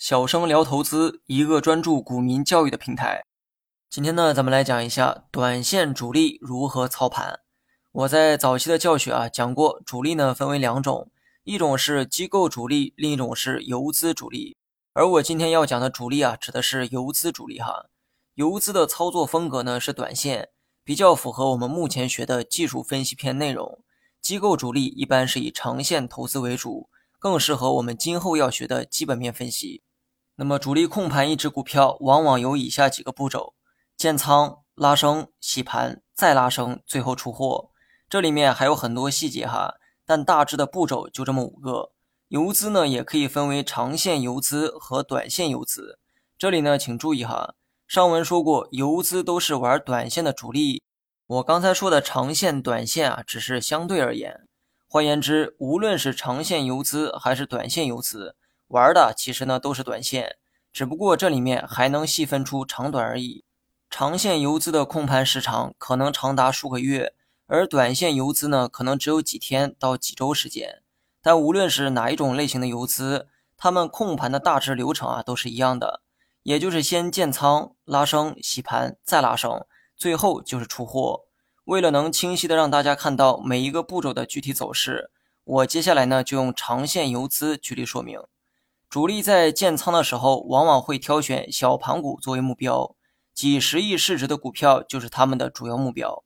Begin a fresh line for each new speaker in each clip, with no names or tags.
小生聊投资，一个专注股民教育的平台。今天呢，咱们来讲一下短线主力如何操盘。我在早期的教学啊讲过，主力呢分为两种，一种是机构主力，另一种是游资主力。而我今天要讲的主力啊，指的是游资主力哈。游资的操作风格呢是短线，比较符合我们目前学的技术分析篇内容。机构主力一般是以长线投资为主，更适合我们今后要学的基本面分析。那么主力控盘一只股票，往往有以下几个步骤：建仓、拉升、洗盘、再拉升，最后出货。这里面还有很多细节哈，但大致的步骤就这么五个。游资呢，也可以分为长线游资和短线游资。这里呢，请注意哈，上文说过，游资都是玩短线的主力。我刚才说的长线、短线啊，只是相对而言。换言之，无论是长线游资还是短线游资。玩的其实呢都是短线，只不过这里面还能细分出长短而已。长线游资的控盘时长可能长达数个月，而短线游资呢可能只有几天到几周时间。但无论是哪一种类型的游资，他们控盘的大致流程啊都是一样的，也就是先建仓、拉升、洗盘，再拉升，最后就是出货。为了能清晰的让大家看到每一个步骤的具体走势，我接下来呢就用长线游资举例说明。主力在建仓的时候，往往会挑选小盘股作为目标，几十亿市值的股票就是他们的主要目标。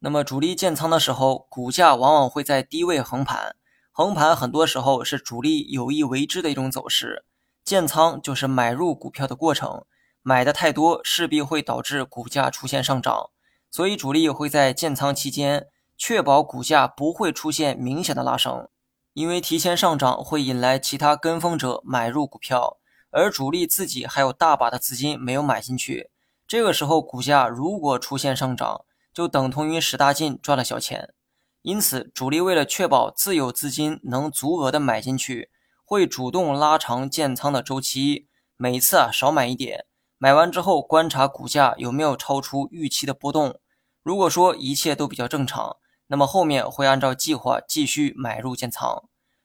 那么，主力建仓的时候，股价往往会在低位横盘，横盘很多时候是主力有意为之的一种走势。建仓就是买入股票的过程，买的太多势必会导致股价出现上涨，所以主力会在建仓期间确保股价不会出现明显的拉升。因为提前上涨会引来其他跟风者买入股票，而主力自己还有大把的资金没有买进去。这个时候股价如果出现上涨，就等同于使大劲赚了小钱。因此，主力为了确保自有资金能足额的买进去，会主动拉长建仓的周期，每次啊少买一点，买完之后观察股价有没有超出预期的波动。如果说一切都比较正常。那么后面会按照计划继续买入建仓，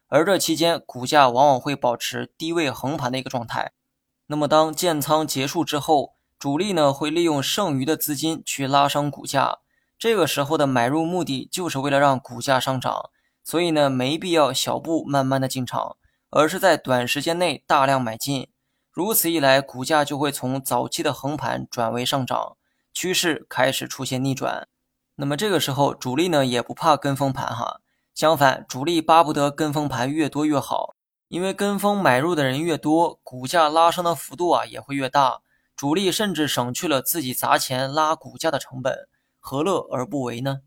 而这期间股价往往会保持低位横盘的一个状态。那么当建仓结束之后，主力呢会利用剩余的资金去拉升股价，这个时候的买入目的就是为了让股价上涨，所以呢没必要小步慢慢的进场，而是在短时间内大量买进。如此一来，股价就会从早期的横盘转为上涨，趋势开始出现逆转。那么这个时候，主力呢也不怕跟风盘哈，相反，主力巴不得跟风盘越多越好，因为跟风买入的人越多，股价拉升的幅度啊也会越大，主力甚至省去了自己砸钱拉股价的成本，何乐而不为呢？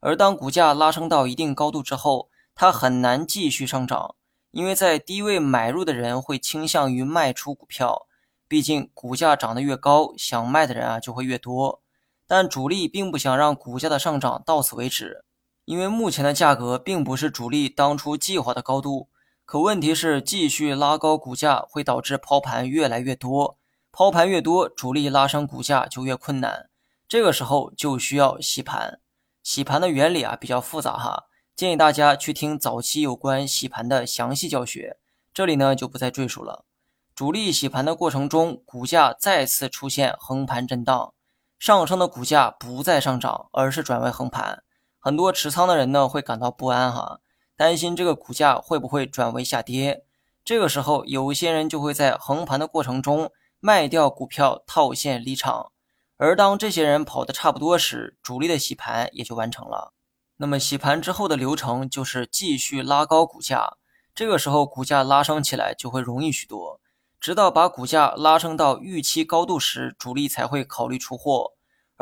而当股价拉升到一定高度之后，它很难继续上涨，因为在低位买入的人会倾向于卖出股票，毕竟股价涨得越高，想卖的人啊就会越多。但主力并不想让股价的上涨到此为止，因为目前的价格并不是主力当初计划的高度。可问题是，继续拉高股价会导致抛盘越来越多，抛盘越多，主力拉升股价就越困难。这个时候就需要洗盘。洗盘的原理啊比较复杂哈，建议大家去听早期有关洗盘的详细教学，这里呢就不再赘述了。主力洗盘的过程中，股价再次出现横盘震荡。上升的股价不再上涨，而是转为横盘，很多持仓的人呢会感到不安哈，担心这个股价会不会转为下跌。这个时候，有些人就会在横盘的过程中卖掉股票套现离场，而当这些人跑得差不多时，主力的洗盘也就完成了。那么洗盘之后的流程就是继续拉高股价，这个时候股价拉升起来就会容易许多。直到把股价拉升到预期高度时，主力才会考虑出货。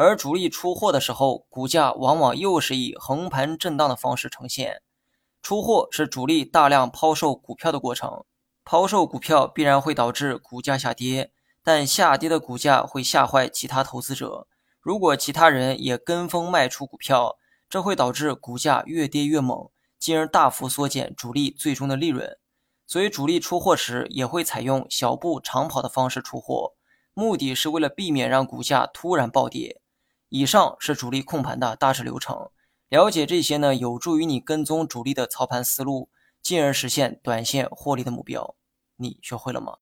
而主力出货的时候，股价往往又是以横盘震荡的方式呈现。出货是主力大量抛售股票的过程，抛售股票必然会导致股价下跌，但下跌的股价会吓坏其他投资者。如果其他人也跟风卖出股票，这会导致股价越跌越猛，进而大幅缩减主力最终的利润。所以，主力出货时也会采用小步长跑的方式出货，目的是为了避免让股价突然暴跌。以上是主力控盘的大致流程，了解这些呢，有助于你跟踪主力的操盘思路，进而实现短线获利的目标。你学会了吗？